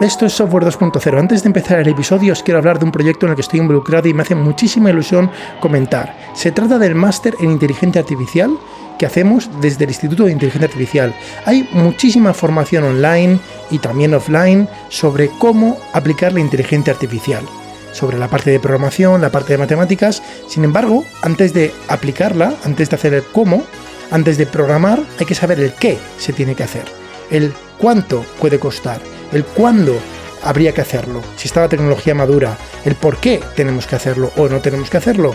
Esto es Software 2.0. Antes de empezar el episodio os quiero hablar de un proyecto en el que estoy involucrado y me hace muchísima ilusión comentar. Se trata del máster en inteligencia artificial que hacemos desde el Instituto de Inteligencia Artificial. Hay muchísima formación online y también offline sobre cómo aplicar la inteligencia artificial, sobre la parte de programación, la parte de matemáticas. Sin embargo, antes de aplicarla, antes de hacer el cómo, antes de programar, hay que saber el qué se tiene que hacer, el cuánto puede costar el cuándo habría que hacerlo, si está la tecnología madura, el por qué tenemos que hacerlo o no tenemos que hacerlo.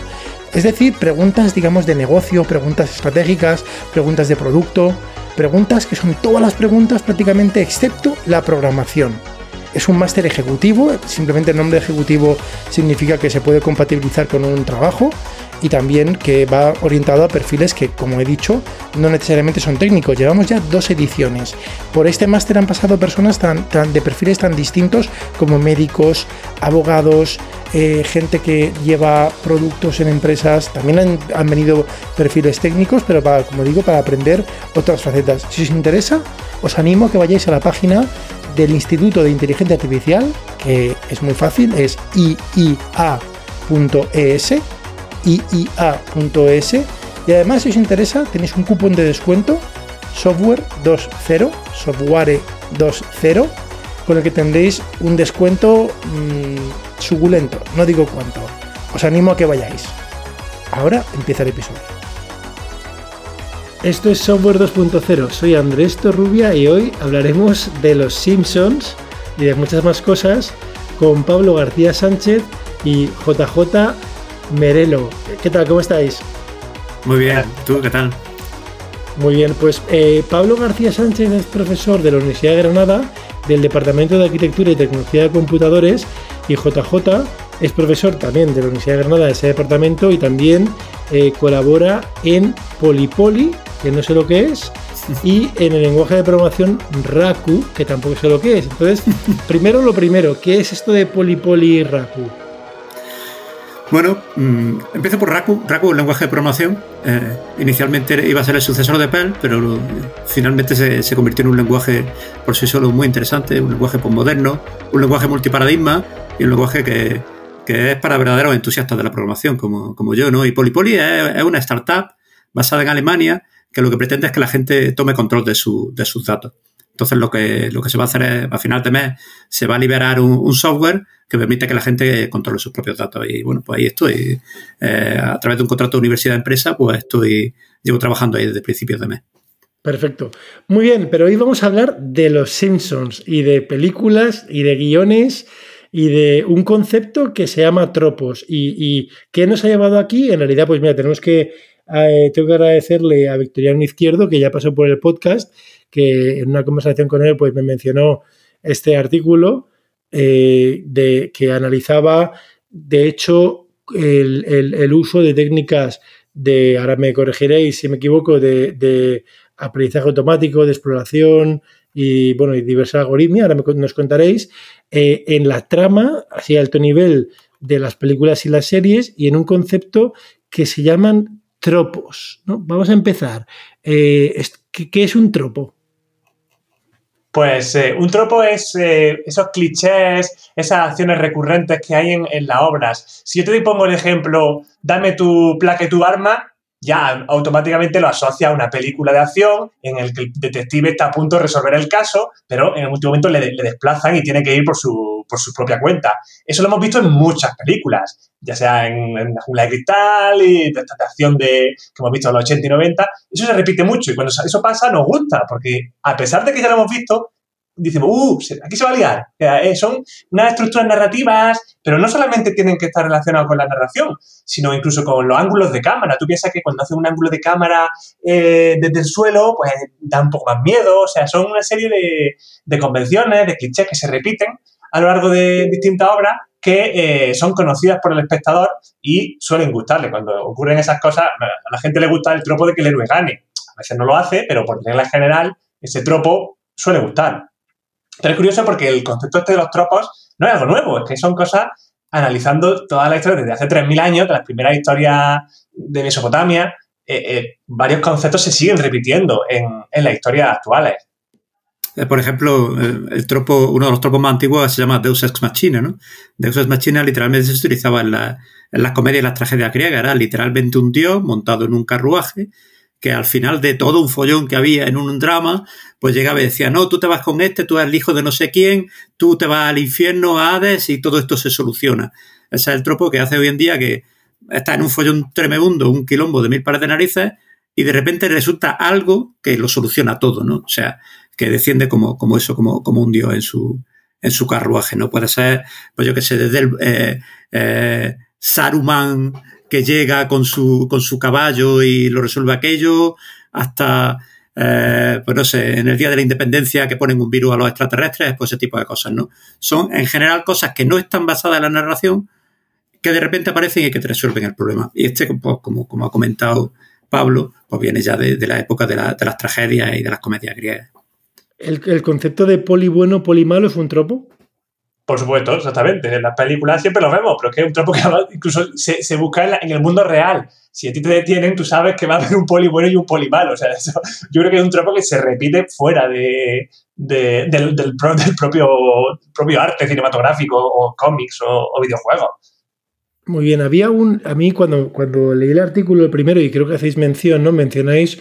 Es decir, preguntas, digamos, de negocio, preguntas estratégicas, preguntas de producto, preguntas que son todas las preguntas prácticamente excepto la programación. Es un máster ejecutivo, simplemente el nombre ejecutivo significa que se puede compatibilizar con un trabajo y también que va orientado a perfiles que, como he dicho, no necesariamente son técnicos. Llevamos ya dos ediciones. Por este máster han pasado personas tan, de perfiles tan distintos como médicos, abogados, eh, gente que lleva productos en empresas. También han, venido perfiles técnicos, pero para, como digo, para aprender otras facetas. Si os interesa, os animo a que vayáis a la página del Instituto de Inteligencia Artificial, que es muy fácil, es iia.es iia.es y además si os interesa tenéis un cupón de descuento software 2.0 software 2.0 con el que tendréis un descuento mmm, suculento, no digo cuánto. Os animo a que vayáis. Ahora empieza el episodio. Esto es Software 2.0, soy Andrés Torrubia y hoy hablaremos de los Simpsons y de muchas más cosas con Pablo García Sánchez y JJ Merelo. ¿Qué tal? ¿Cómo estáis? Muy bien, ¿tú qué tal? Muy bien, pues eh, Pablo García Sánchez es profesor de la Universidad de Granada del Departamento de Arquitectura y Tecnología de Computadores y JJ es profesor también de la Universidad de Granada de ese departamento y también eh, colabora en Polipoli, que no sé lo que es, y en el lenguaje de programación Raku, que tampoco sé lo que es. Entonces, primero lo primero, ¿qué es esto de Polipoli y Raku? Bueno, mm, empiezo por Raku. Raku, el lenguaje de programación. Eh, inicialmente iba a ser el sucesor de Perl, pero finalmente se, convirtió en un lenguaje por sí solo muy interesante, un lenguaje postmoderno, un lenguaje multiparadigma y un lenguaje que, es para verdaderos entusiastas de la programación, como, yo, ¿no? Y Polypoly es, una startup basada en Alemania que lo que pretende es que la gente tome control de, de sus datos. Entonces lo que, lo que se va a hacer es, a final de mes, se va a liberar un, software que permite que la gente controle sus propios datos. Y bueno, pues ahí estoy. Eh, a través de un contrato de universidad-empresa, pues estoy, llevo trabajando ahí desde principios de mes. Perfecto. Muy bien, pero hoy vamos a hablar de los Simpsons y de películas y de guiones y de un concepto que se llama tropos. ¿Y, y qué nos ha llevado aquí? En realidad, pues mira, tenemos que, eh, tengo que agradecerle a Victoriano Izquierdo, que ya pasó por el podcast, que en una conversación con él pues me mencionó este artículo eh, de, que analizaba, de hecho, el, uso de técnicas de, ahora me corregiréis si me equivoco, de, aprendizaje automático, de exploración y, bueno, y diversa algoritmia, ahora nos contaréis, eh, en la trama, así a alto nivel, de las películas y las series y en un concepto que se llaman tropos. Vamos a empezar. Eh, ¿Qué es un tropo? Pues eh, un tropo es eh, esos clichés, esas acciones recurrentes que hay en, las obras. Si yo te pongo el ejemplo, dame tu placa y tu arma, ya automáticamente lo asocia a una película de acción en el que el detective está a punto de resolver el caso, pero en último momento le, desplazan y tiene que ir por su, por su, propia cuenta. Eso lo hemos visto en muchas películas, ya sea en, La Jungla de Cristal y de esta acción de, que hemos visto en los 80 y 90. Eso se repite mucho y cuando eso pasa nos gusta, porque a pesar de que ya lo hemos visto, decimos, uh, aquí se va a liar. Eh, son unas estructuras narrativas, pero no solamente tienen que estar relacionadas con la narración, sino incluso con los ángulos de cámara. Tú piensas que cuando haces un ángulo de cámara eh, desde el suelo, pues da un poco más miedo. O sea, son una serie de, convenciones, de clichés que se repiten a lo largo de distintas obras que eh, son conocidas por el espectador y suelen gustarle. Cuando ocurren esas cosas, a la gente le gusta el tropo de que el héroe gane. A veces no lo hace, pero por regla general, ese tropo suele gustar. Pero es curioso porque el concepto este de los tropos no es algo nuevo, es que son cosas analizando toda la historia desde hace 3.000 años, de las primeras historias de Mesopotamia, eh, eh, varios conceptos se siguen repitiendo en, en las historias actuales. Eh, por ejemplo, eh, el tropo, uno de los tropos más antiguos se llama Deus Ex Machina, ¿no? Deus Ex Machina literalmente se utilizaba en, en las comedias y las tragedias griegas. Era literalmente un dios montado en un carruaje que al final de todo un follón que había en un drama, pues llegaba y decía, no, tú te vas con este, tú eres el hijo de no sé quién, tú te vas al infierno, a Hades, y todo esto se soluciona. Ese es el tropo que hace hoy en día que está en un follón tremebundo, un quilombo de mil pares de narices, y de repente resulta algo que lo soluciona todo, ¿no? O sea, que desciende como, como eso, como, como un dios en su, en su carruaje, ¿no? Puede ser, pues yo qué sé, desde el eh, eh, Saruman que llega con su, con su caballo y lo resuelve aquello, hasta, eh, pues no sé, en el Día de la Independencia que ponen un virus a los extraterrestres, pues ese tipo de cosas, ¿no? Son en general cosas que no están basadas en la narración, que de repente aparecen y que te resuelven el problema. Y este, pues, como, como ha comentado Pablo, pues viene ya de, la época de, las tragedias y de las comedias griegas. ¿El, concepto de poli bueno, poli malo es un tropo? Por supuesto, exactamente. En las películas siempre lo vemos, pero es que es un tropo que incluso se, busca en, el mundo real. Si a ti te detienen, tú sabes que va a haber un poli bueno y un poli malo. O sea, yo creo que es un tropo que se repite fuera de, del, propio, propio arte cinematográfico o cómics o videojuegos. Muy bien, había un. A mí, cuando, cuando leí el artículo el primero, y creo que hacéis mención, ¿no? Mencionáis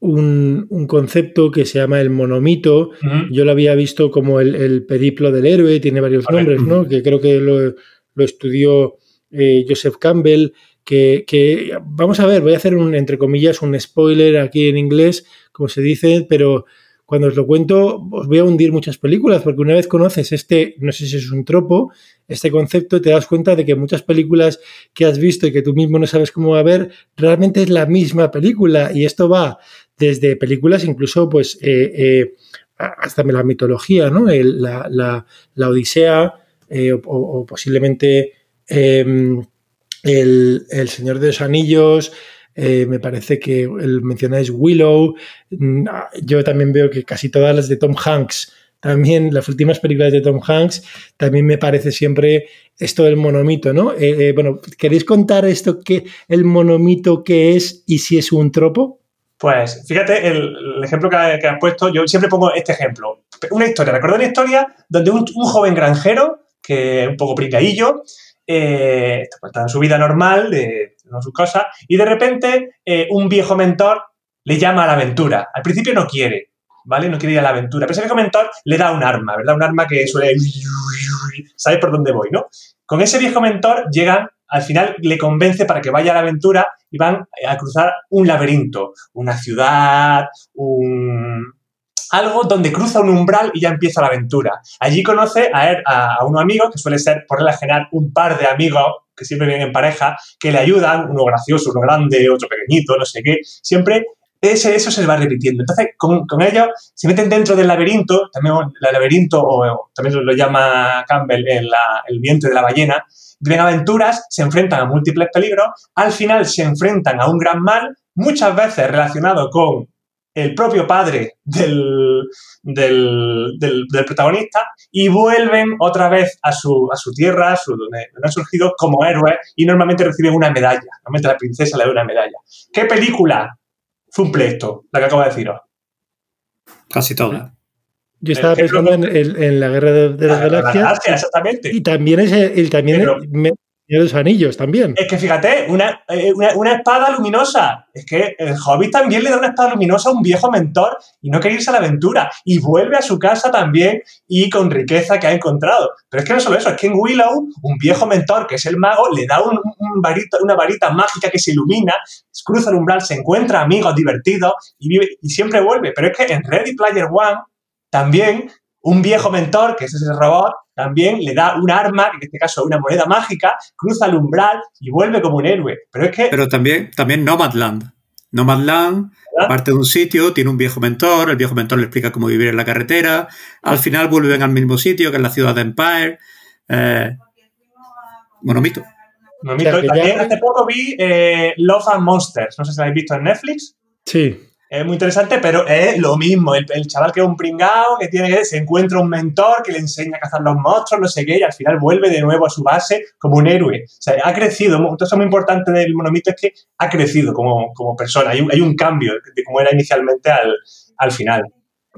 un, concepto que se llama el monomito. Yo lo había visto como el, periplo del héroe, tiene varios nombres, ¿no? Que creo que lo, estudió eh, Joseph Campbell. Que, que, vamos a ver, voy a hacer un, entre comillas, un spoiler aquí en inglés, como se dice, pero cuando os lo cuento, os voy a hundir muchas películas, porque una vez conoces este, no sé si es un tropo, este concepto, te das cuenta de que muchas películas que has visto y que tú mismo no sabes cómo va a ver, realmente es la misma película. Y esto va desde películas, incluso, pues, eh, eh, hasta la mitología, ¿no? la, Odisea, eh, o, posiblemente em, el, el Señor de los Anillos, me parece que el mencionáis Willow. Mm, yo también veo que casi todas las de Tom Hanks, también las últimas películas de Tom Hanks, también me parece siempre esto del monomito, ¿no? Bueno, ¿queréis contar esto que el monomito qué es y si es un tropo? Pues fíjate, el, ejemplo que, has puesto, yo siempre pongo este ejemplo. Una historia, recuerdo una historia donde un, joven granjero, que un poco pricadillo, eh, está en su vida normal, de, en su casa, y de repente eh, un viejo mentor le llama a la aventura. Al principio no quiere, ¿vale? No quiere ir a la aventura, pero ese viejo mentor le da un arma, ¿verdad? Un arma que suele... ¿Sabes por dónde voy, no? Con ese viejo mentor llegan, al final le convence para que vaya a la aventura y van a cruzar un laberinto, una ciudad, un, algo donde cruza un umbral y ya empieza la aventura. Allí conoce a, él, a, unos que suele ser por regla general un par de amigos que siempre vienen en pareja, que le ayudan, uno gracioso, uno grande, otro pequeñito, no sé qué. Siempre eso se va repitiendo. Entonces, con, ellos se meten dentro del laberinto, también el laberinto, o, también lo llama Campbell el, el vientre de la ballena, viven aventuras, se enfrentan a múltiples peligros, al final se enfrentan a un gran mal, muchas veces relacionado con el propio padre del, del, protagonista y vuelven otra vez a su, a su tierra, su, donde, han surgido como héroes y normalmente reciben una medalla. Normalmente la princesa le da una medalla. ¿Qué película cumple esto? La que acabo de deciros. Casi toda. Yo estaba pensando en, la Guerra de, las Galaxias. exactamente. Y también, es el, también de los anillos también. Es que fíjate, eh, una, espada luminosa. Es que el Hobbit también le da una espada luminosa a un viejo mentor y no quiere irse a la aventura. Y vuelve a su casa también y con riqueza que ha encontrado. Pero es que no solo eso, es que en Willow, un viejo mentor que es el mago, le da un, una varita mágica que se ilumina, cruza el umbral, se encuentra amigos divertidos y, vive, y siempre vuelve. Pero es que en Ready Player One también un viejo mentor, que es ese robot, también le da un arma, en este caso una moneda mágica, cruza el umbral y vuelve como un héroe. Pero es que... Pero también, también Nomadland. Nomadland parte de un sitio, tiene un viejo mentor, el viejo mentor le explica cómo vivir en la carretera, al final vuelven al mismo sitio, que es la ciudad de Empire. Eh, Monomito. Monomito. También hace poco vi eh, Love and Monsters, no sé si lo habéis visto en Netflix. Sí es muy interesante, pero es lo mismo. El, chaval que es un pringao, que tiene que se encuentra un mentor que le enseña a cazar los monstruos, no sé qué, y al final vuelve de nuevo a su base como un héroe. O sea, ha crecido. Entonces, muy importante del monomito es que ha crecido como, como persona. Hay un, hay un cambio de cómo era inicialmente al, al final.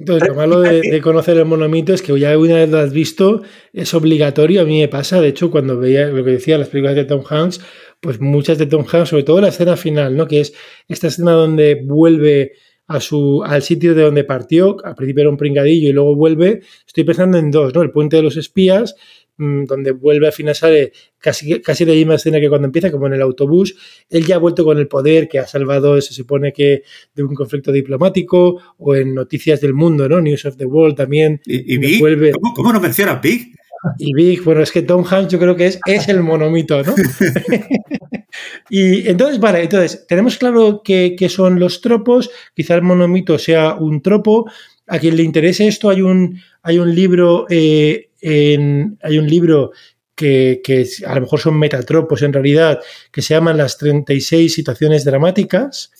Entonces, lo malo de, conocer el monomito es que ya una vez lo has visto, es obligatorio. A mí me pasa, de hecho, cuando veía lo que decía las películas de Tom Hanks, pues muchas de Tom Hanks, sobre todo la escena final, ¿no? Que es esta escena donde vuelve a su, al sitio de donde partió, al principio era un pringadillo y luego vuelve, estoy pensando en dos, ¿no? El puente de los espías, mm, donde vuelve al final sale casi, casi la misma escena que cuando empieza, como en el autobús, él ya ha vuelto con el poder que ha salvado, se supone que de un conflicto diplomático, o en Noticias del Mundo, ¿no? News of the World también. ¿Y, y vuelve... ¿Cómo, ¿Cómo, no menciona Big? Y Big, bueno, es que Tom Hanks yo creo que es, es el monomito, ¿no? y entonces, vale, entonces, tenemos claro qué son los tropos, quizá el monomito sea un tropo. A quien le interese esto, hay un, hay un libro, eh, en, hay un libro que, que, a lo mejor son metatropos en realidad, que se llaman las 36 situaciones dramáticas,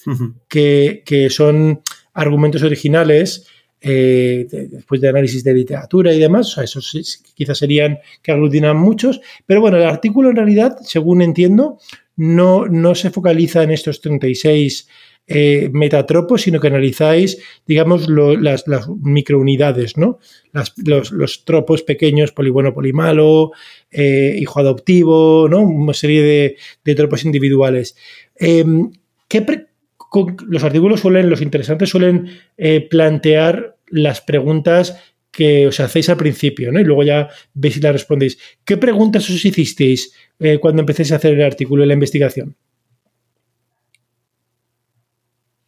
que, que son argumentos originales eh, después de análisis de literatura y demás, o esos quizás serían que aglutinan muchos, pero bueno, el artículo en realidad, según entiendo, no, no se focaliza en estos 36 eh, metatropos, sino que analizáis, digamos, las, microunidades, ¿no? los, tropos pequeños, polibueno, polimalo, eh, hijo adoptivo, ¿no? Una serie de, tropos individuales. Em, ¿qué, los artículos suelen, los interesantes suelen eh, plantear las preguntas que os hacéis al principio, ¿no? Y luego ya veis si las respondéis. ¿Qué preguntas os hicisteis eh, cuando empecéis a hacer el artículo y la investigación?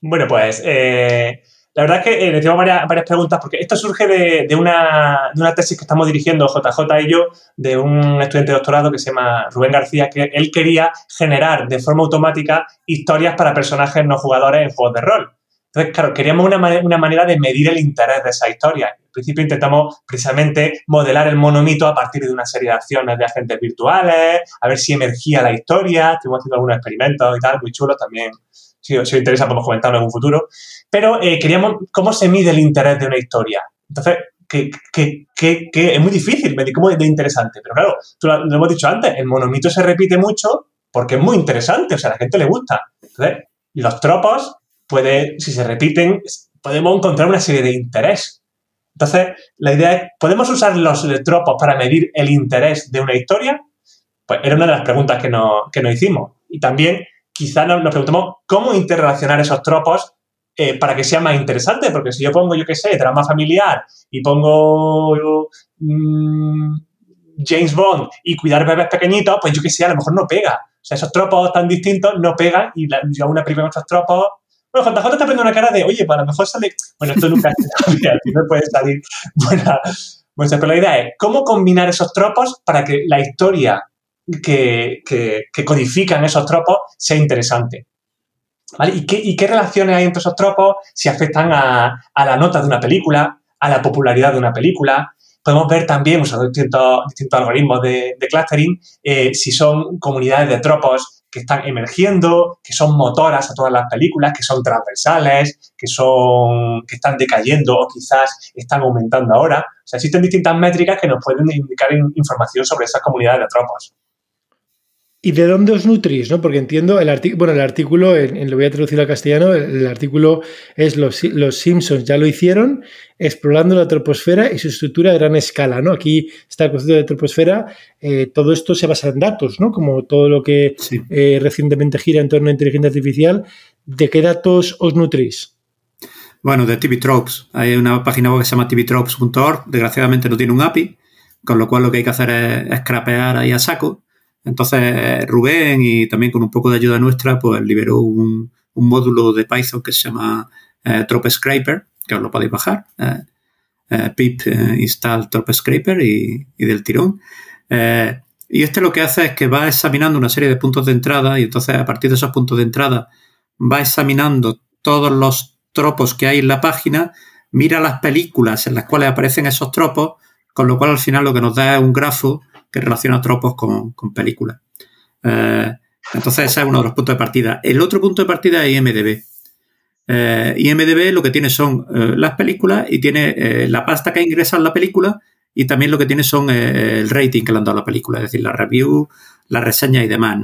Bueno, pues eh, la verdad es que eh, le tengo varias, preguntas, porque esto surge de, una, tesis que estamos dirigiendo JJ y yo, de un estudiante de doctorado que se llama Rubén García, que él quería generar de forma automática historias para personajes no jugadores en juegos de rol. Entonces, claro, queríamos una, manera de medir el interés de esa historia. Al principio intentamos precisamente modelar el monomito a partir de una serie de acciones de agentes virtuales, a ver si emergía la historia, estuvimos haciendo algunos experimentos y tal, muy chulos también si, os interesa podemos comentarlo en un futuro, pero eh, queríamos cómo se mide el interés de una historia. Entonces, que, es muy difícil medir cómo es de interesante, pero claro, tú lo, hemos dicho antes, el monomito se repite mucho porque es muy interesante, o sea, a la gente le gusta. Entonces, los tropos, puede, si se repiten, podemos encontrar una serie de interés. Entonces, la idea es, ¿podemos usar los tropos para medir el interés de una historia? Pues era una de las preguntas que nos, que nos hicimos. Y también quizá nos, preguntemos cómo interrelacionar esos tropos eh, para que sea más interesante, porque si yo pongo, yo qué sé, drama familiar y pongo mm, James Bond y cuidar bebés pequeñitos, pues yo qué sé, a lo mejor no pega. O sea, esos tropos tan distintos no pegan y yo una película con esos tropos... Bueno, JJ está poniendo una cara de, oye, pues a lo mejor sale... Bueno, esto nunca no puede salir buena... Bueno, pero la idea es cómo combinar esos tropos para que la historia que, codifican esos tropos sea interesante. ¿Y, qué, relaciones hay entre esos tropos? Si afectan a, la nota de una película, a la popularidad de una película. Podemos ver también, usando distintos, distintos algoritmos de, clustering, eh, si son comunidades de tropos que están emergiendo, que son motoras a todas las películas, que son transversales, que, son, que están decayendo o quizás están aumentando ahora. O sea, existen distintas métricas que nos pueden indicar información sobre esas comunidades de tropos. ¿Y de dónde os nutrís? ¿no? Porque entiendo, el bueno, el artículo, en, lo voy a traducir al castellano, el, artículo es los, los, Simpsons ya lo hicieron, explorando la troposfera y su estructura a gran escala. ¿no? Aquí está el concepto de troposfera, eh, todo esto se basa en datos, ¿no? como todo lo que eh, recientemente gira en torno a inteligencia artificial. ¿De qué datos os nutrís? Bueno, de TV Tropes. Hay una página web que se llama tvtropes.org, desgraciadamente no tiene un API, con lo cual lo que hay que hacer es, es crapear ahí a saco entonces, Rubén y también con un poco de ayuda nuestra, pues liberó un, módulo de Python que se llama eh, Scraper, que os lo podéis bajar. Eh, eh, pip eh, install Scraper y, y, del tirón. y este lo que hace es que va examinando una serie de puntos de entrada y entonces a partir de esos puntos de entrada va examinando todos los tropos que hay en la página, mira las películas en las cuales aparecen esos tropos, con lo cual al final lo que nos da es un grafo que relaciona tropos con, películas. Eh, entonces, ese es uno de los puntos de partida. El otro punto de partida es IMDB. Eh, IMDB lo que tiene son eh, las películas y tiene la pasta que ingresa en la película y también lo que tiene son el rating que le han dado a la película, es decir, la review, la reseña y demás.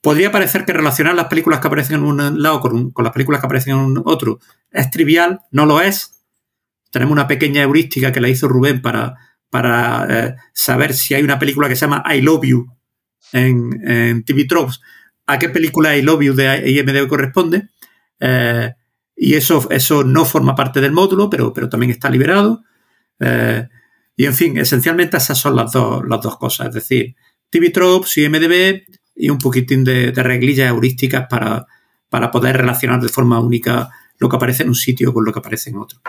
podría parecer que relacionar las películas que aparecen en un lado con las películas que aparecen en otro es trivial, no lo es, tenemos una pequeña heurística que la hizo Rubén para, para eh, saber si hay una película que se llama I Love You en, en TV Tropes, a qué película I Love You de IMDb corresponde. Eh, y eso, eso no forma parte del módulo, pero, pero también está liberado. Eh, y en fin, esencialmente esas son las dos, las dos cosas. Es decir, TV Tropes, IMDB y un poquitín de, reglillas heurísticas para, para poder relacionar de forma única lo que aparece en un sitio con lo que aparece en otro.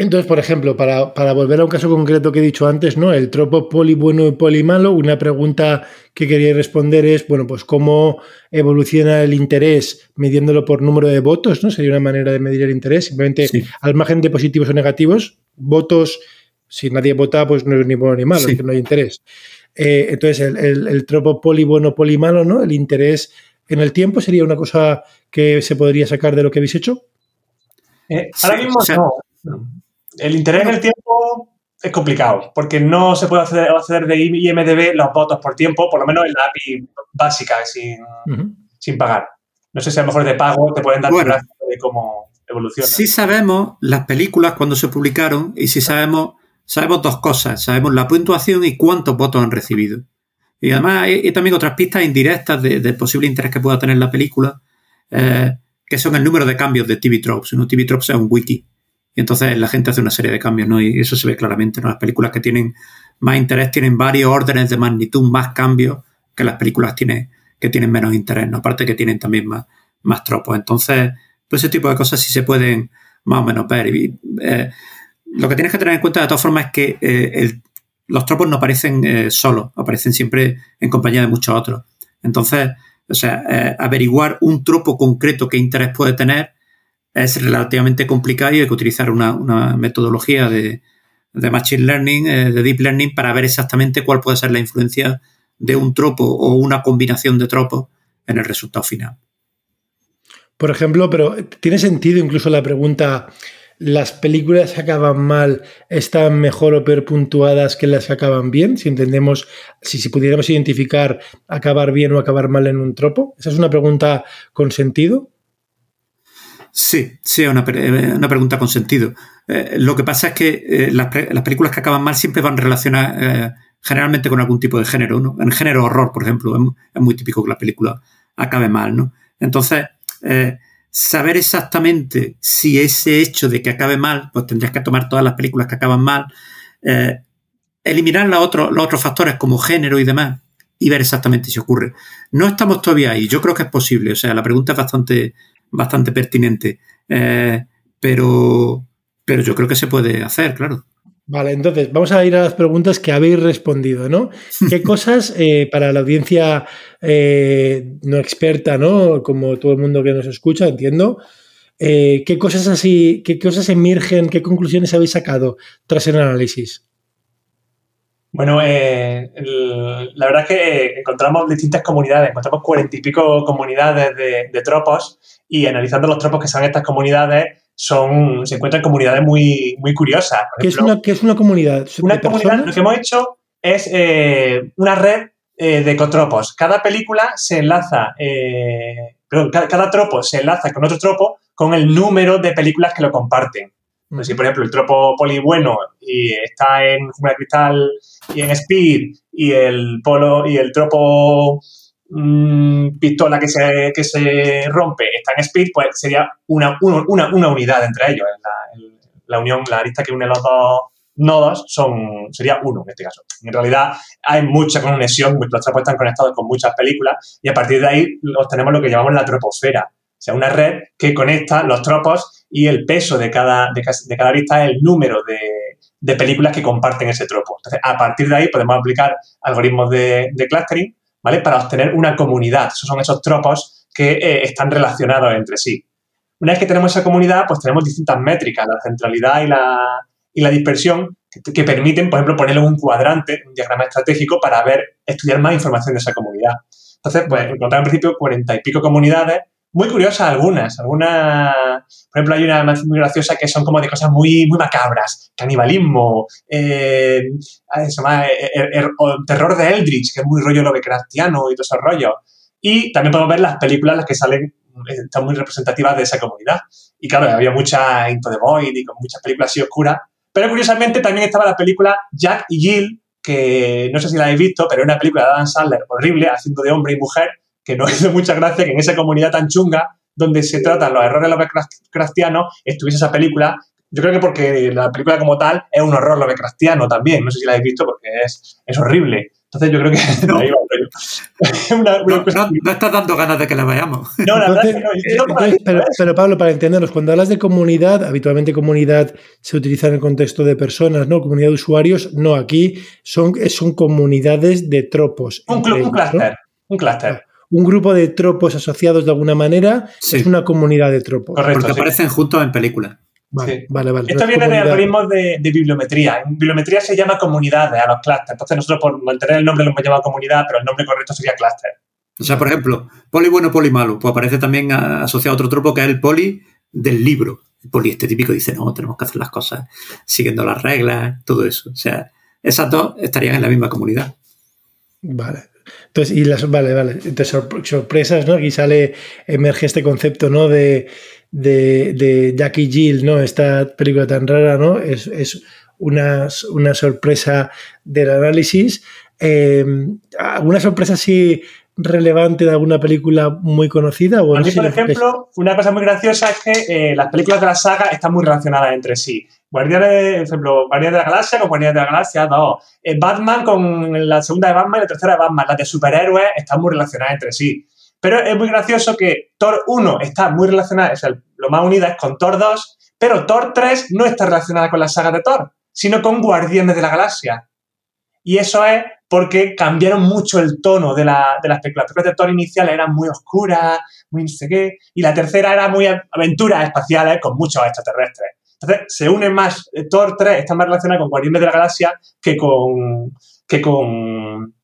Entonces, por ejemplo, para, volver a un caso concreto que he dicho antes, ¿no? El tropo poli bueno y poli malo, una pregunta que quería responder es, bueno, pues cómo evoluciona el interés midiéndolo por número de votos, ¿no? Sería una manera de medir el interés, simplemente al margen de positivos o negativos, votos, si nadie vota, pues no es ni bueno ni malo, que no hay interés. Eh, entonces, el, el, tropo poli bueno, poli malo, ¿no? El interés en el tiempo sería una cosa que se podría sacar de lo que habéis hecho. Eh, ahora mismo no. El interés en el tiempo es complicado, porque no se puede acceder, de IMDB los votos por tiempo, por lo menos en la API básica, sin, pagar. No sé si a lo mejor de pago te pueden dar bueno, de cómo evoluciona. Sí sabemos las películas cuando se publicaron y sí sabemos, sabemos dos cosas. Sabemos la puntuación y cuántos votos han recibido. Y además hay, también otras pistas indirectas de, posible interés que pueda tener la película, eh, que son el número de cambios de TV Tropes. ¿no? TV Tropes es un wiki y entonces la gente hace una serie de cambios, ¿no? Y eso se ve claramente, ¿no? Las películas que tienen más interés tienen varios órdenes de magnitud, más cambios que las películas que tienen menos interés, ¿no? Aparte que tienen también más, más tropos. Entonces, pues ese tipo de cosas sí se pueden más o menos ver. Eh, lo que tienes que tener en cuenta de todas formas es que eh, los tropos no aparecen eh, solos, aparecen siempre en compañía de muchos otros. Entonces, o sea, averiguar un tropo concreto qué interés puede tener es relativamente complicado y hay que utilizar una, metodología de, Machine Learning, eh, de Deep Learning, para ver exactamente cuál puede ser la influencia de un tropo o una combinación de tropos en el resultado final. Por ejemplo, pero tiene sentido incluso la pregunta, ¿las películas acaban mal están mejor o peor puntuadas que las que acaban bien? Si entendemos, si, si pudiéramos identificar acabar bien o acabar mal en un tropo. Esa es una pregunta con sentido. Sí, sí, es una, una, pregunta con sentido. Eh, lo que pasa es que eh, las, películas que acaban mal siempre van relacionadas eh, generalmente con algún tipo de género, ¿no? En género horror, por ejemplo, es, muy típico que la película acabe mal, ¿no? Entonces, saber exactamente si ese hecho de que acabe mal, pues tendrías que tomar todas las películas que acaban mal, eliminar los otros, los otros factores como género y demás y ver exactamente si ocurre. No estamos todavía ahí, yo creo que es posible, o sea, la pregunta es bastante bastante pertinente. Eh, pero, pero yo creo que se puede hacer, claro. Vale, entonces vamos a ir a las preguntas que habéis respondido, ¿no? ¿Qué cosas eh, para la audiencia eh, no experta, ¿no? Como todo el mundo que nos escucha, entiendo. ¿Qué cosas así, qué cosas emergen, qué conclusiones habéis sacado tras el análisis? Bueno, eh, la verdad es que encontramos distintas comunidades, encontramos cuarenta y pico comunidades de, tropos y analizando los tropos que son estas comunidades, son, se encuentran comunidades muy, muy curiosas. ¿Qué, es una, es una comunidad? Una comunidad, lo que hemos hecho es eh, una red eh, de cotropos. Cada película se enlaza, perdón, cada tropo se enlaza con otro tropo con el número de películas que lo comparten. Pues si, por ejemplo, el tropo poli bueno y está en Jungla Cristal y en Speed y el polo y el tropo mm, pistola que se, que se rompe está en Speed, pues sería una, una, una unidad entre ellos. La, unión, la lista que une los dos nodos son, sería uno en este caso. En realidad hay mucha conexión, los tropos están conectados con muchas películas y a partir de ahí obtenemos lo que llamamos la troposfera, o sea, una red que conecta los tropos y el peso de cada, de, cada lista es el número de, películas que comparten ese tropo. Entonces, a partir de ahí podemos aplicar algoritmos de, clustering, ¿vale? Para obtener una comunidad. Esos son esos tropos que eh, están relacionados entre sí. Una vez que tenemos esa comunidad, pues tenemos distintas métricas, la centralidad y la, y la dispersión, que, permiten, por ejemplo, ponerle un cuadrante, un diagrama estratégico para ver, estudiar más información de esa comunidad. Entonces, pues encontramos en principio cuarenta y pico comunidades muy curiosas algunas. Algunas, por ejemplo, hay una muy graciosa que son como de cosas muy, muy macabras. Canibalismo, eh, se llama eh, eh, Terror de Eldritch, que es muy rollo Lovecraftiano y todo ese rollo. Y también podemos ver las películas las que salen, están muy representativas de esa comunidad. Y claro, había mucha Into the Void y con muchas películas así oscuras, Pero curiosamente también estaba la película Jack y Jill, que no sé si la habéis visto, pero es una película de Adam Sandler horrible, haciendo de hombre y mujer, que no hizo mucha gracia que en esa comunidad tan chunga, donde se tratan los errores Lovecraftianos, estuviese esa película. Yo creo que porque la película como tal es un horror Lovecraftiano también. No sé si la habéis visto porque es, es horrible. Entonces yo creo que no, una, una no, no, estás dando ganas de que la veamos. No, la verdad es que no. Pero, pero, Pablo, para entendernos, cuando hablas de comunidad, habitualmente comunidad se utiliza en el contexto de personas, ¿no? Comunidad de usuarios, no, aquí son, son comunidades de tropos. Un, club, un clúster, un clúster. Un grupo de tropos asociados de alguna manera es una comunidad de tropos. Correcto, porque aparecen juntos en películas. Vale, vale, vale. Esto viene de algoritmos de, de, bibliometría. En bibliometría se llama comunidades a los clústeres. Entonces nosotros por mantener el nombre lo hemos llamado comunidad, pero el nombre correcto sería clúster. O sea, por ejemplo, poli bueno, poli malo. Pues aparece también asociado a otro tropo que es el poli del libro. El poli este típico dice, no, tenemos que hacer las cosas siguiendo las reglas, todo eso. O sea, esas dos estarían en la misma comunidad. Vale. Entonces, y las, vale, vale. Entonces, sorpresas, ¿no? Aquí sale, emerge este concepto, ¿no? De de, de Jackie Jill, ¿no? Esta película tan rara, ¿no? Es, es una, una, sorpresa del análisis. Eh, ¿Alguna sorpresa así relevante de alguna película muy conocida? O a mí, por ejemplo, una cosa muy graciosa es que eh, las películas de la saga están muy relacionadas entre sí. Guardianes, por ejemplo, Guardianes de la Galaxia con Guardianes de la Galaxia 2. Eh, Batman con la segunda de Batman y la tercera de Batman. Las de superhéroes están muy relacionadas entre sí. Pero es muy gracioso que Thor 1 está muy relacionada, es lo más unida es con Thor 2, pero Thor 3 no está relacionada con la saga de Thor, sino con Guardianes de la Galaxia. Y eso es porque cambiaron mucho el tono de, la, de. Las películas de Thor iniciales eran muy oscuras, muy no sé qué, y la tercera era muy aventuras espaciales con muchos extraterrestres. Entonces, se une más, eh, Thor 3 está más relacionada con Guardianes de la Galaxia que con, que con,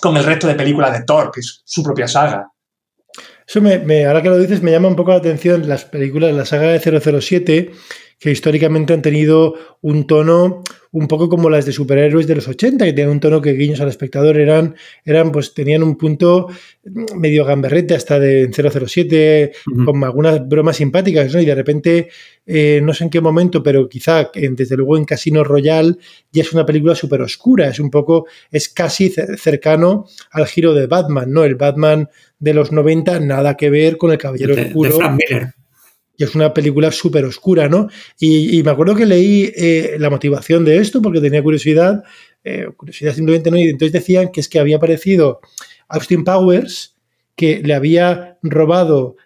con el resto de películas de Thor, que es su propia saga. Eso me, ahora que lo dices, me llama un poco la atención las películas, de la saga de 007, que históricamente han tenido un tono un poco como las de superhéroes de los 80, que tenían un tono que guiños al espectador eran, eran pues tenían un punto medio gamberrete hasta de 007, con algunas bromas simpáticas, ¿no? Y de repente, eh, no sé en qué momento, pero quizá desde luego en Casino Royale ya es una película súper oscura, es un poco, es casi cercano al giro de Batman, ¿no? El Batman de los 90, nada que ver con el Caballero Oscuro. De y es una película súper oscura, ¿no? Y, me acuerdo que leí eh, la motivación de esto porque tenía curiosidad, eh, curiosidad simplemente, ¿no? Y entonces decían que es que había aparecido Austin Powers, que le había robado,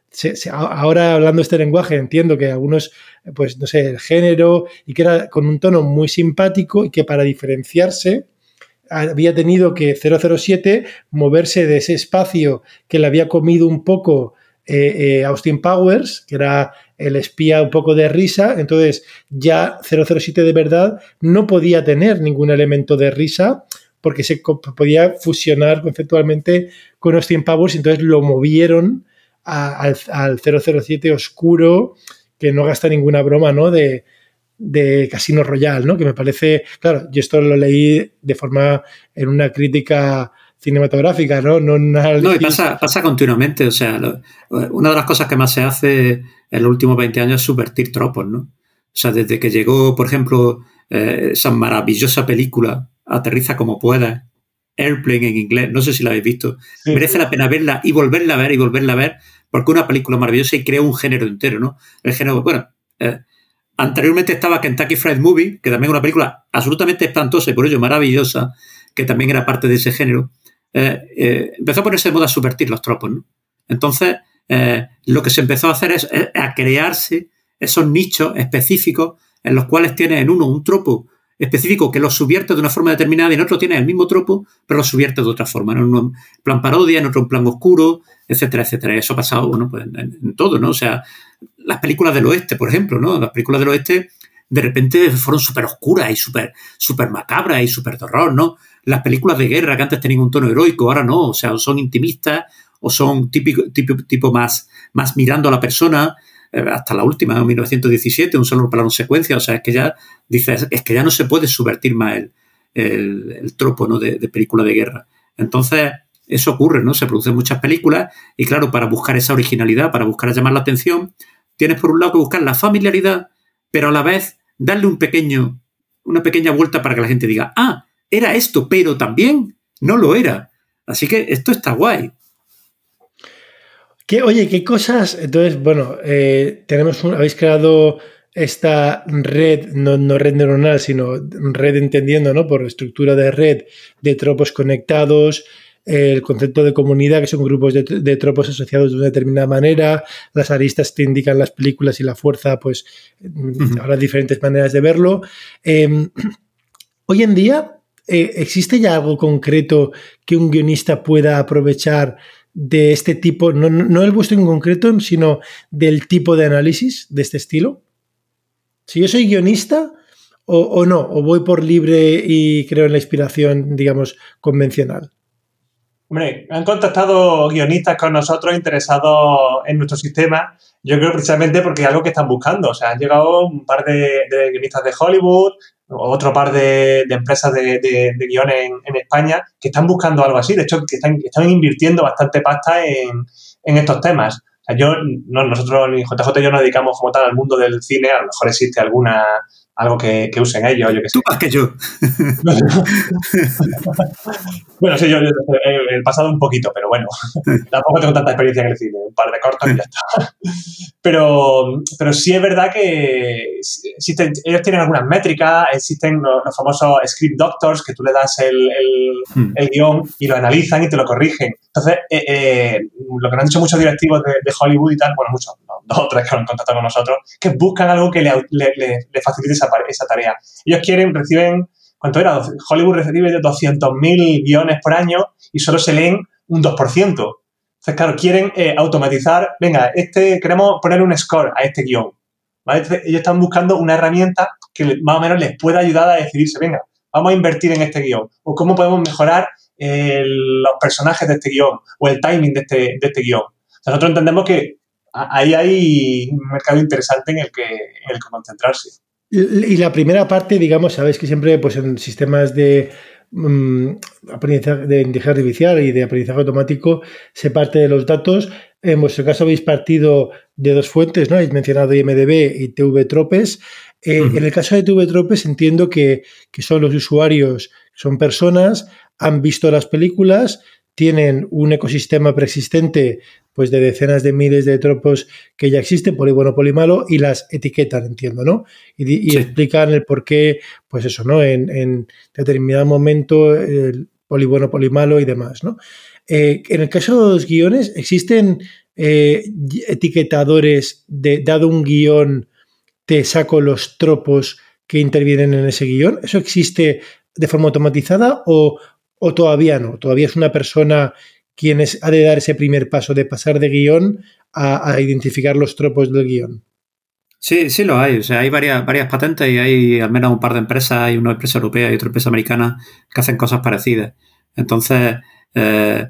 ahora hablando este lenguaje entiendo que algunos, pues no sé, el género, y que era con un tono muy simpático y que para diferenciarse había tenido que 007 moverse de ese espacio que le había comido un poco eh, eh, Austin Powers, que era el espía un poco de risa, entonces ya 007 de verdad no podía tener ningún elemento de risa porque se podía fusionar conceptualmente con Austin Powers, entonces lo movieron al, 007 oscuro, que no gasta ninguna broma, ¿no? De, de Casino Royale, ¿no? Que me parece, claro, yo esto lo leí de forma en una crítica cinematográfica, ¿no? No, no y pasa, pasa continuamente. O sea, una de las cosas que más se hace en los últimos 20 años es subvertir tropos, ¿no? O sea, desde que llegó, por ejemplo, eh, esa maravillosa película, Aterriza como pueda, Airplane en inglés, no sé si la habéis visto, merece la pena verla y volverla a ver y volverla a ver, porque es una película maravillosa y crea un género entero, ¿no? El género, bueno, eh, anteriormente estaba Kentucky Fried Movie, que también es una película absolutamente espantosa y por ello maravillosa, que también era parte de ese género, eh, eh, empezó a ponerse de moda a subvertir los tropos. ¿no? Entonces, eh, lo que se empezó a hacer es, a crearse esos nichos específicos en los cuales tienes en uno un tropo específico que lo subvierte de una forma determinada y en otro tienes el mismo tropo, pero lo subvierte de otra forma. En un plan parodia, en otro un plan oscuro, etcétera, etcétera. Eso ha pasado pues en, todo, ¿no? O sea, las películas del oeste, por ejemplo, ¿no? Las películas del oeste de repente fueron súper oscuras y súper macabras y súper de ¿no? Las películas de guerra que antes tenían un tono heroico, ahora no, o sea, son intimistas o son típico, tipo, tipo más, más mirando a la persona, eh, hasta la última, en 1917, un solo plano secuencia, o sea, es que ya, dices, es que ya no se puede subvertir más el, el, tropo ¿no? de, de, película de guerra. Entonces, eso ocurre, ¿no? Se producen muchas películas y claro, para buscar esa originalidad, para buscar llamar la atención, tienes por un lado que buscar la familiaridad, pero a la vez darle un pequeño una pequeña vuelta para que la gente diga, ah, era esto, pero también no lo era. Así que esto está guay. ¿Qué, oye, ¿qué cosas? Entonces, bueno, eh, tenemos habéis creado esta red, no, no, red neuronal, sino red entendiendo, ¿no? Por estructura de red de tropos conectados, el concepto de comunidad, que son grupos de, tropos asociados de una determinada manera, las aristas que indican las películas y la fuerza, pues habrá diferentes maneras de verlo. Em, hoy en día, eh, ¿existe ya algo concreto que un guionista pueda aprovechar de este tipo, no, el vuestro en concreto, sino del tipo de análisis de este estilo? Si yo soy guionista o, o no, o voy por libre y creo en la inspiración, digamos, convencional. Hombre, han contactado guionistas con nosotros interesados en nuestro sistema, yo creo precisamente porque es algo que están buscando. O sea, han llegado un par de, guionistas de Hollywood, otro par de, empresas de, de guiones en, España que están buscando algo así. De hecho, que están, están invirtiendo bastante pasta en, estos temas. O sea, yo, no, nosotros, ni JJ y yo nos dedicamos como tal al mundo del cine, a lo mejor existe alguna algo que, usen ellos, yo que sé. Tú más que yo. bueno, sí, yo, he pasado un poquito, pero bueno, tampoco tengo tanta experiencia en el cine, un par de cortos y ya está. pero, pero sí es verdad que existen, ellos tienen algunas métricas, existen los, famosos script doctors, que tú le das el, hmm. el, guion y lo analizan y te lo corrigen. Entonces, eh, eh, lo que han dicho muchos directivos de, Hollywood y tal, bueno, muchos, dos o tres que han contactado con nosotros, que buscan algo que le, facilite esa tarea. Ellos quieren, reciben, ¿cuánto era? Hollywood recibe 200.000 guiones por año y solo se leen un 2%. Entonces, claro, quieren eh, automatizar, venga, este, queremos poner un score a este guion. ellos están buscando una herramienta que más o menos les pueda ayudar a decidirse, venga, vamos a invertir en este guion. O cómo podemos mejorar los personajes de este guion o el timing de este, de este guion. nosotros entendemos que ahí hay un mercado interesante en el que, en el que concentrarse. Y la primera parte, digamos, sabéis que siempre pues en sistemas de mm, aprendizaje de inteligencia artificial y de aprendizaje automático se parte de los datos. En vuestro caso habéis partido de dos fuentes, ¿no? Habéis mencionado IMDB y TV Tropes. Eh, en el caso de TV Tropes entiendo que, que son los usuarios, son personas, han visto las películas, tienen un ecosistema preexistente pues de decenas de miles de tropos que ya existen, poli bueno, poli malo, y las etiquetan, entiendo, ¿no? Y, explican el por qué, pues eso, ¿no? En, determinado momento, el poli bueno, poli malo y demás, ¿no? Eh, en el caso de los guiones, ¿existen eh, etiquetadores de, dado un guion, te saco los tropos que intervienen en ese guion? ¿Eso existe de forma automatizada o, o todavía no? ¿Todavía es una persona quien ha de dar ese primer paso de pasar de guion a, identificar los tropos del guion? Sí, sí lo hay. O sea, hay varias, varias patentes y hay al menos un par de empresas, hay una empresa europea y otra empresa americana que hacen cosas parecidas. Entonces, eh,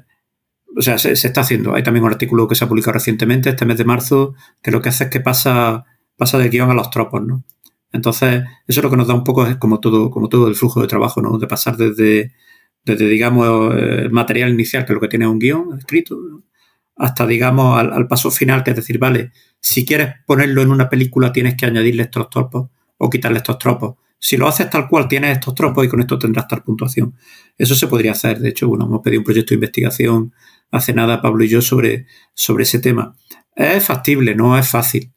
o sea, se, está haciendo. Hay también un artículo que se ha publicado recientemente, este mes de marzo, que lo que hace es que pasa, pasa de guion a los tropos, ¿no? Entonces, eso es lo que nos da un poco, es como todo, como todo el flujo de trabajo, ¿no? De pasar desde, desde, digamos, eh, material inicial, que es lo que tiene un guion escrito, hasta, digamos, al, paso final, que es decir, vale, si quieres ponerlo en una película tienes que añadirle estos tropos o quitarle estos tropos. Si lo haces tal cual, tienes estos tropos y con esto tendrás tal puntuación. Eso se podría hacer. De hecho, bueno, hemos pedido un proyecto de investigación hace nada, Pablo y yo, sobre, sobre ese tema. Es factible, no es fácil.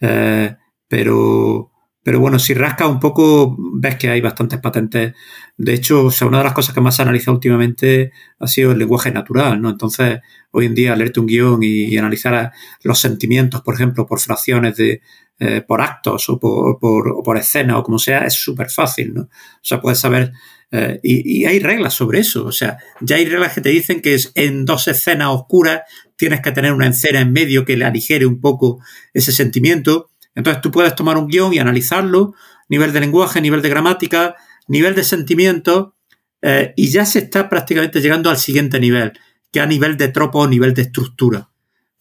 Eh, pero, pero bueno, si rascas un poco, ves que hay bastantes patentes. De hecho, o sea, una de las cosas que más se ha analizado últimamente ha sido el lenguaje natural, ¿no? Entonces, hoy en día, leerte un guion y, analizar los sentimientos, por ejemplo, por fracciones de, eh, por actos o por, por, por escenas o como sea, es súper fácil, ¿no? O sea, puedes saber. Eh, y, y, hay reglas sobre eso. O sea, ya hay reglas que te dicen que es en dos escenas oscuras tienes que tener una escena en medio que le aligere un poco ese sentimiento entonces tú puedes tomar un guion y analizarlo, nivel de lenguaje, nivel de gramática, nivel de sentimiento, eh, y ya se está prácticamente llegando al siguiente nivel, que a nivel de tropo o nivel de estructura.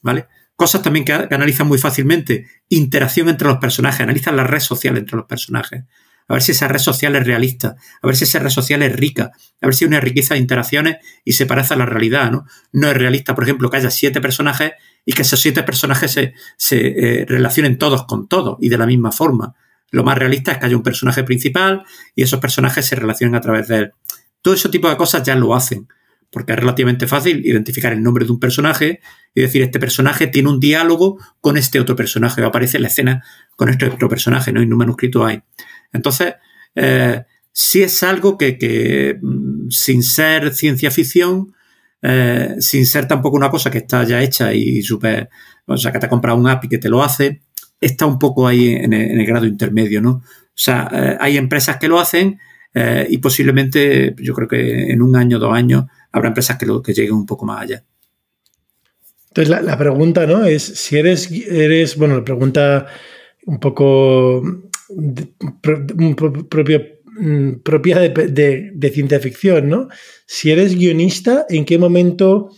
¿Vale? Cosas también que, analizan muy fácilmente. Interacción entre los personajes, analizan la red social entre los personajes. A ver si esa red social es realista, a ver si esa red social es rica, a ver si hay una riqueza de interacciones y se parece a la realidad, ¿no? No es realista, por ejemplo, que haya siete personajes y que esos siete personajes se, se eh, relacionen todos con todos y de la misma forma. Lo más realista es que haya un personaje principal y esos personajes se relacionen a través de él. Todo ese tipo de cosas ya lo hacen, porque es relativamente fácil identificar el nombre de un personaje y decir, este personaje tiene un diálogo con este otro personaje, o aparece en la escena con este otro personaje, ¿no? Y un manuscrito hay. Entonces, eh, sí es algo que, mm, sin ser ciencia ficción, eh, sin ser tampoco una cosa que está ya hecha y súper, o sea, que te ha comprado un app y que te lo hace, está un poco ahí en el, grado intermedio, ¿no? O sea, eh, hay empresas que lo hacen eh, y posiblemente, yo creo que en un año, dos años, habrá empresas que, lo, lleguen un poco más allá. Entonces, la, pregunta, ¿no? Es si eres, eres, bueno, la pregunta un poco propia, mm, propia de, de, ciencia ficción, ¿no? Si eres guionista, ¿en qué momento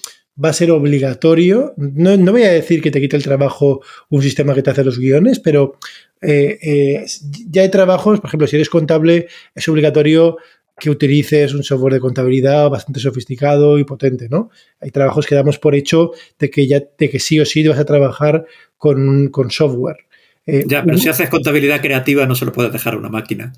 va a ser obligatorio. No, voy a decir que te quite el trabajo un sistema que te hace los guiones, pero eh, eh, ya hay trabajos, por ejemplo, si eres contable, es obligatorio que utilices un software de contabilidad bastante sofisticado y potente, ¿no? Hay trabajos que damos por hecho de que ya de que sí o sí vas a trabajar con, con software. Eh, ya, pero si haces contabilidad creativa no se lo puedes dejar a una máquina.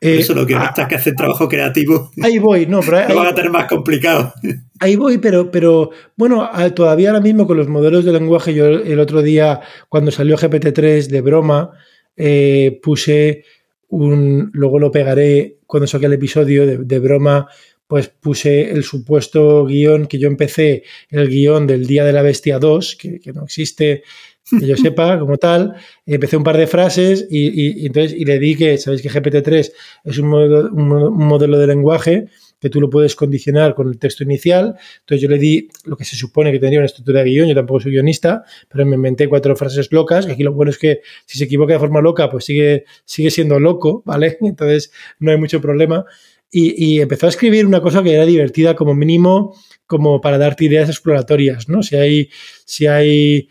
Eh, eso lo que ah, que hacen trabajo creativo. Ahí voy, no, pero. lo van a tener más complicado. Ahí voy, pero, pero bueno, todavía ahora mismo con los modelos de lenguaje, yo el otro día, cuando salió GPT-3 de broma, eh, puse un. Luego lo pegaré cuando saque el episodio de, broma, pues puse el supuesto guion que yo empecé, el guion del Día de la Bestia 2, que, que no existe que yo sepa como tal, empecé un par de frases y, entonces y le di que, sabéis que GPT-3 es un modelo, un, modelo de lenguaje que tú lo puedes condicionar con el texto inicial. Entonces yo le di lo que se supone que tendría una estructura de guion, yo tampoco soy guionista, pero me inventé cuatro frases locas, que aquí lo bueno es que si se equivoca de forma loca, pues sigue, sigue siendo loco, ¿vale? Entonces no hay mucho problema. Y, y, empezó a escribir una cosa que era divertida como mínimo, como para darte ideas exploratorias, ¿no? Si hay, si hay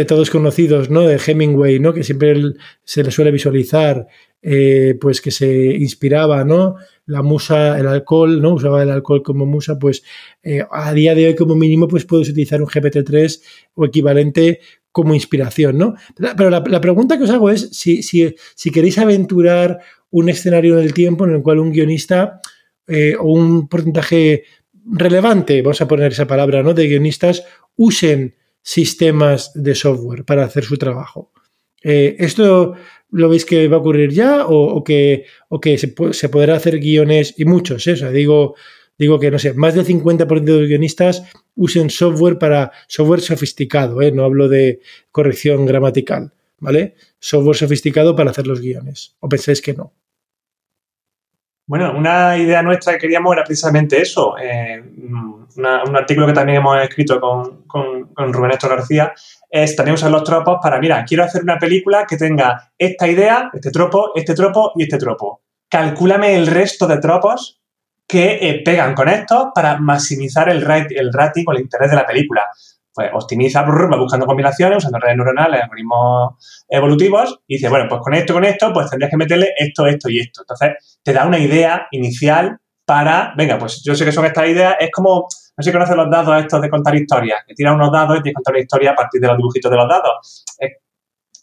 de todos conocidos, ¿no? De Hemingway, ¿no? Que siempre se le suele visualizar, eh, pues que se inspiraba, ¿no? La musa, el alcohol, ¿no? Usaba el alcohol como musa, pues eh, a día de hoy como mínimo pues puedes utilizar un GPT-3 o equivalente como inspiración, ¿no? Pero la, pregunta que os hago es si, si, queréis aventurar un escenario en el tiempo en el cual un guionista eh, o un porcentaje relevante, vamos a poner esa palabra, ¿no? De guionistas usen sistemas de software para hacer su trabajo. Eh, ¿Esto lo veis que va a ocurrir ya o, que, que se, podrá hacer guiones y muchos? ¿eh? O digo, digo que, no sé, más del 50% de los guionistas usen software para software sofisticado, ¿eh? no hablo de corrección gramatical, ¿vale? Software sofisticado para hacer los guiones. ¿O pensáis que no? Bueno, una idea nuestra que queríamos era precisamente eso. Eh, un artículo que también hemos escrito con, con, Rubén Héctor García es también usar los tropos para, mira, quiero hacer una película que tenga esta idea, este tropo, este tropo y este tropo. Calcúlame el resto de tropos que eh, pegan con esto para maximizar el, el rating o el interés de la película pues optimiza, buscando combinaciones, usando redes neuronales, algoritmos evolutivos, y dice, bueno, pues con esto, con esto, pues tendrías que meterle esto, esto y esto. Entonces, te da una idea inicial para, venga, pues yo sé que son estas ideas, es como, no sé si conoces los dados estos de contar historias, que tiras unos dados y tienes que contar una historia a partir de los dibujitos de los dados. Es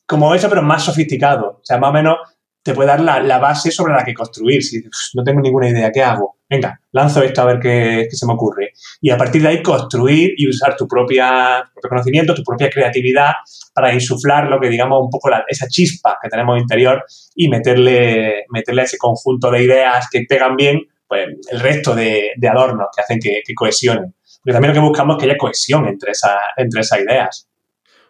como eso, pero más sofisticado. O sea, más o menos te puede dar la, base sobre la que construir. Si no tengo ninguna idea, ¿qué hago? Venga, lanzo esto a ver qué, se me ocurre. Y a partir de ahí construir y usar tu, propia, propio conocimiento, tu propia creatividad para insuflar lo que digamos un poco esa chispa que tenemos interior y meterle, meterle ese conjunto de ideas que pegan bien pues, el resto de, adornos que hacen que, que, cohesionen. Porque también lo que buscamos es que haya cohesión entre, esa, entre esas ideas.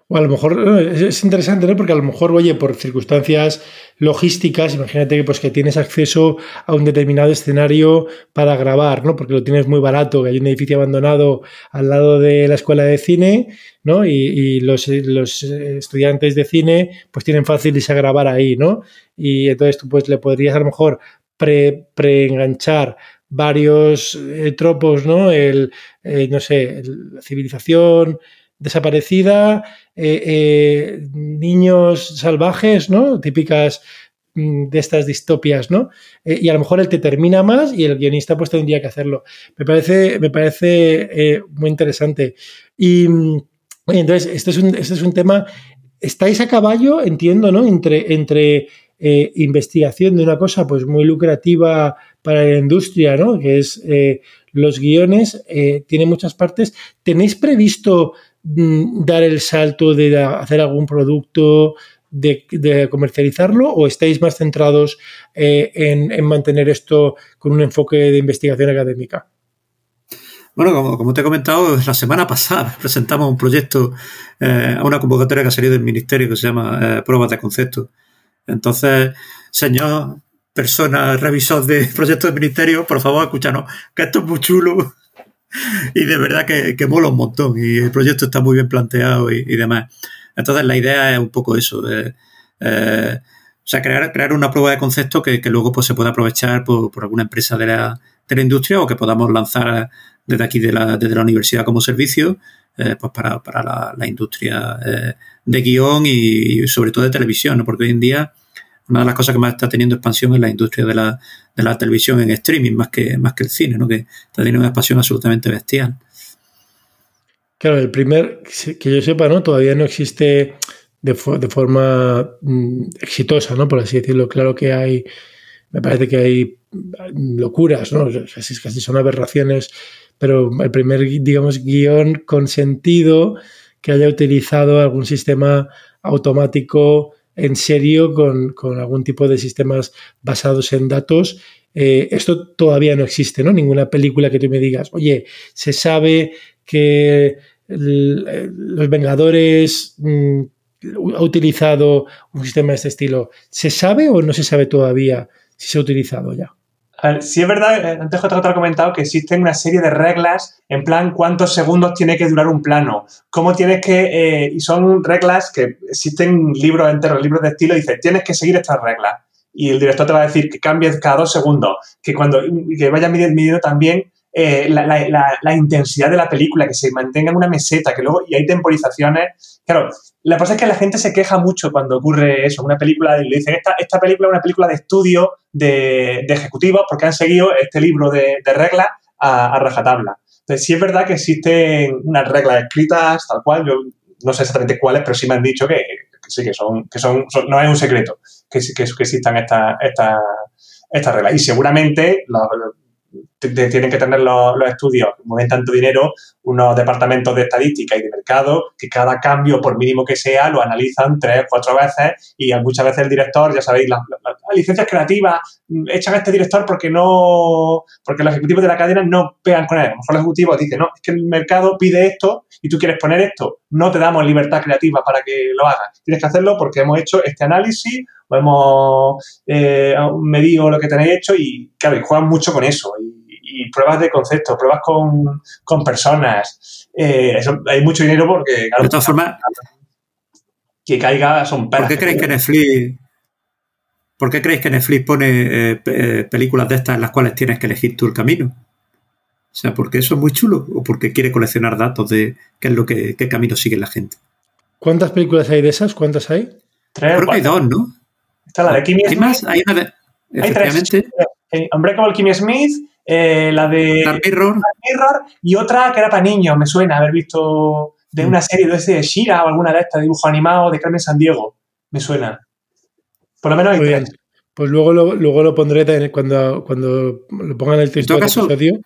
O a lo mejor es interesante, ¿no? Porque a lo mejor, oye, por circunstancias logísticas, imagínate que, pues, que tienes acceso a un determinado escenario para grabar, ¿no? Porque lo tienes muy barato, que hay un edificio abandonado al lado de la escuela de cine, ¿no? Y, los, estudiantes de cine, pues tienen fácil a grabar ahí, ¿no? Y entonces tú, pues, le podrías a lo mejor pre-enganchar varios eh, tropos, ¿no? El, eh, no sé, la civilización desaparecida, eh, eh, niños salvajes, ¿no? Típicas mm, de estas distopias, ¿no? Eh, y a lo mejor el te termina más y el guionista pues tendría que hacerlo. Me parece, me parece muy interesante. Y mm, entonces, este es, un, es un tema, estáis a caballo, entiendo, ¿no? Entre, entre investigación de una cosa pues muy lucrativa para la industria, ¿no? Que es los guiones, tiene muchas partes. ¿Tenéis previsto dar el salto de hacer algún producto, de, comercializarlo o estáis más centrados en, mantener esto con un enfoque de investigación académica? Bueno, como, te he comentado, la semana pasada presentamos un proyecto a una convocatoria que ha salido del Ministerio que se llama Pruebas de Concepto. Entonces, señor persona, revisor de proyectos de ministerio, por favor, escúchanos, que esto es muy chulo y de verdad que, que mola un montón y el proyecto está muy bien planteado y, demás. Entonces, la idea es un poco eso. Eh, eh, crear, crear una prueba de concepto que, luego pues, se pueda aprovechar por, alguna empresa de la, de la, industria o que podamos lanzar desde aquí de la, desde la universidad como servicio eh, pues para, para la, industria de guion y, sobre todo de televisión, porque hoy en día una de las cosas que más está teniendo expansión es la industria de la, de la televisión en streaming, más que, más que el cine, ¿no? que está teniendo una expansión absolutamente bestial. Claro, el primer, que yo sepa, ¿no? Todavía no existe de, de forma mm, exitosa, ¿no? Por así decirlo. Claro que hay, me parece que hay locuras, ¿no? Casi, casi son aberraciones, pero el primer, digamos, guion con sentido que haya utilizado algún sistema automático en serio con, algún tipo de sistemas basados en datos. Eh, esto todavía no existe, ¿no? Ninguna película que tú me digas, oye, se sabe que los Vengadores mm, ha utilizado un sistema de este estilo. ¿Se sabe o no se sabe todavía si se ha utilizado ya? Sí es verdad, eh, antes te ha comentado que existen una serie de reglas en plan cuántos segundos tiene que durar un plano, cómo tienes que, eh, y son reglas que existen libros enteros, libros de estilo, y dice, tienes que seguir estas reglas. Y el director te va a decir que cambies cada dos segundos, que cuando que vayas midiendo también eh, la, intensidad de la película, que se mantenga en una meseta, que luego, y hay temporizaciones. Claro, la cosa es que la gente se queja mucho cuando ocurre eso, una película, y le dicen, esta, esta película es una película de estudio de, ejecutivos porque han seguido este libro de, reglas a, rajatabla. Entonces, sí es verdad que existen unas reglas escritas, tal cual, yo no sé exactamente cuáles, pero sí me han dicho que, sí, que son, que son, no es un secreto que, que, que existan estas esta, estas reglas. Y seguramente tienen que tener los, estudios mueven tanto dinero, unos departamentos de estadística y de mercado, que cada cambio, por mínimo que sea, lo analizan tres, cuatro veces y muchas veces el director, ya sabéis, las, licencias creativas mm, echan a este director porque no, porque los ejecutivos de la cadena no pegan con él. A lo mejor los ejecutivos dicen, no, es que el mercado pide esto y tú quieres poner esto, no te damos libertad creativa para que lo hagas. Tienes que hacerlo porque hemos hecho este análisis o hemos eh, medido lo que tenéis hecho y, claro, y juegan mucho con eso. Y, pruebas de concepto, pruebas con, personas. Eh, hay mucho dinero porque, de todas formas, que caiga son ¿Por qué creéis que Netflix, ¿por qué creéis que Netflix pone eh, eh, películas de estas en las cuales tienes que elegir tú el camino? O sea, porque eso es muy chulo o porque quiere coleccionar datos de qué es lo que qué camino sigue la gente. ¿Cuántas películas hay de esas? ¿Cuántas hay? Tres. Creo que hay dos, ¿no? Está la de Kimmy Smith. más? Hay una de. Hay. Tres. Unbreakable Kimmy Smith, eh, la de Dark Mirror. y otra que era para niños, me suena haber visto de una serie de, de Shira o alguna de estas, dibujo animado de Carmen San Diego, me suena. Por lo menos hay tres. Pues luego lo, luego lo pondré cuando, cuando lo pongan el texto del episodio.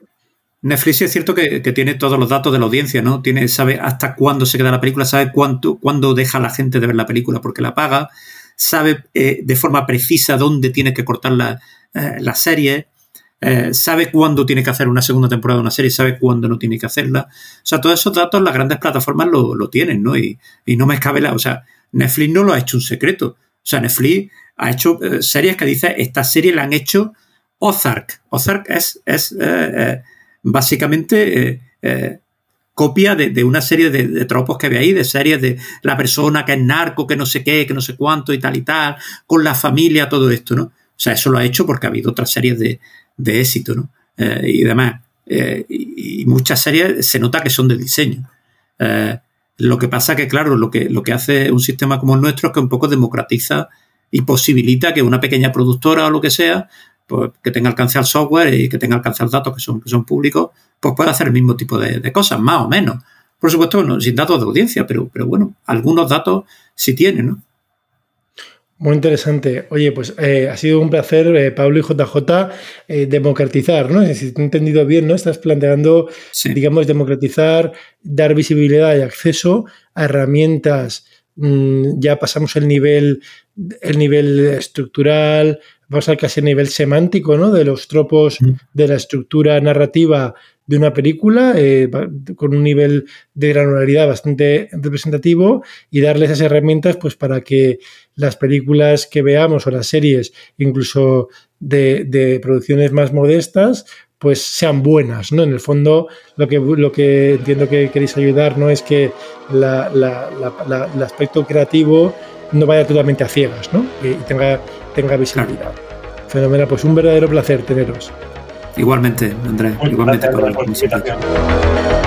Netflix es cierto que, tiene todos los datos de la audiencia, ¿no? Tiene, sabe hasta cuándo se queda la película, sabe cuánto, cuándo deja la gente de ver la película porque la paga, sabe eh, de forma precisa dónde tiene que cortar la, eh, la serie, eh, sabe cuándo tiene que hacer una segunda temporada de una serie, sabe cuándo no tiene que hacerla. O sea, todos esos datos las grandes plataformas lo, tienen, ¿no? Y, no me escabe la. O sea, Netflix no lo ha hecho un secreto. O sea, Netflix ha hecho series que dice, esta serie la han hecho Ozark. Ozark es, es básicamente copia de, una serie de, tropos que ve ahí, de series de la persona que es narco, que no sé qué, que no sé cuánto y tal y tal, con la familia, todo esto, ¿no? O sea, eso lo ha hecho porque ha habido otras series de, de éxito, ¿no? Eh, y demás. Eh, y, muchas series se nota que son de diseño. Eh, lo que pasa que, claro, lo que, lo que hace un sistema como el nuestro es que un poco democratiza y posibilita que una pequeña productora o lo que sea, pues, que tenga alcance al software y que tenga alcance al datos que son, que son públicos, pues pueda hacer el mismo tipo de, cosas, más o menos. Por supuesto, no, sin datos de audiencia, pero, pero bueno, algunos datos sí tienen, ¿no? Muy interesante. Oye, pues eh, ha sido un placer, eh, Pablo y JJ, eh, democratizar, ¿no? Si te he entendido bien, ¿no? Estás planteando, digamos, democratizar, dar visibilidad y acceso a herramientas. Mm, ya pasamos el nivel, el nivel estructural, vamos a casi el nivel semántico, ¿no? De los tropos mm. de la estructura narrativa de una película eh, con un nivel de granularidad bastante representativo y darles esas herramientas pues para que las películas que veamos o las series incluso de, producciones más modestas pues sean buenas, ¿no? En el fondo lo que, lo que entiendo que queréis ayudar no es que el aspecto creativo no vaya totalmente a ciegas, ¿no? Y, tenga, tenga visibilidad. Fenomenal, pues un verdadero placer teneros. Igualmente, Andrés, igualmente para la